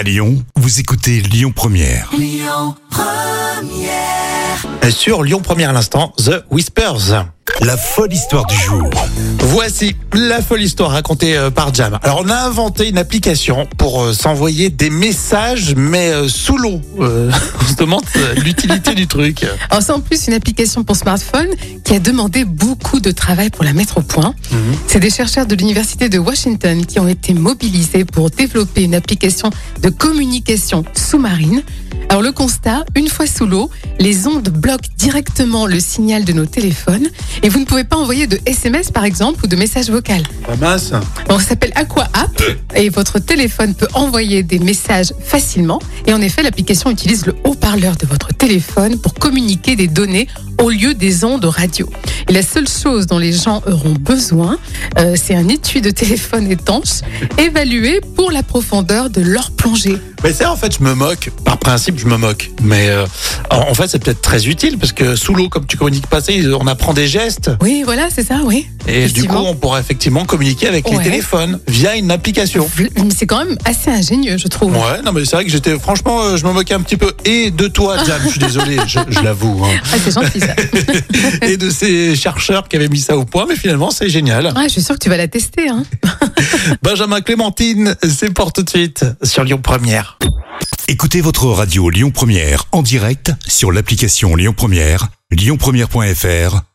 À Lyon, vous écoutez Lyon Première. Sur Lyon Première à l'instant, The Whispers. La folle histoire du jour. Voici la folle histoire racontée euh, par Jam. Alors on a inventé une application pour euh, s'envoyer des messages mais euh, sous l'eau. Euh, on se demande l'utilité du truc. Alors c'est en plus une application pour smartphone qui a demandé beaucoup de travail pour la mettre au point. C'est des chercheurs de l'université de Washington qui ont été mobilisés pour développer une application de communication sous-marine. Alors le constat, une fois sous l'eau, les ondes bloquent directement le signal de nos téléphones et vous ne pouvez pas envoyer de SMS par exemple ou de messages vocaux. Pas mince. Bon, ça s'appelle Aqua App et votre téléphone peut envoyer des messages facilement. Et en effet, l'application utilise le haut-parleur de votre téléphone pour communiquer des données au lieu des ondes radio. Et la seule chose dont les gens auront besoin, euh, c'est un étui de téléphone étanche évalué pour la profondeur de leur plongée. Mais ça en fait je me moque. Par principe je me moque. Mais euh, en fait c'est peut-être très utile parce que sous l'eau comme tu communiques pas, on apprend des gestes. Oui, voilà, c'est ça, oui. Et du coup on pourra effectivement communiquer avec les Ouais. téléphones via une application. Mais c'est quand même assez ingénieux, je trouve. Ouais, non mais c'est vrai que j'étais franchement, euh, je me moquais un petit peu et de toi, Jam. Je suis désolé, je, je l'avoue, hein. Ah, c'est gentil ça. et de ces chercheurs qui avaient mis ça au point. Mais finalement, c'est génial. Ah, je suis sûre que tu vas la tester. Hein. Benjamin Clémentine, c'est pour tout de suite sur Lyon Première. Écoutez votre radio Lyon Première en direct sur l'application Lyon Première, lyonpremière.fr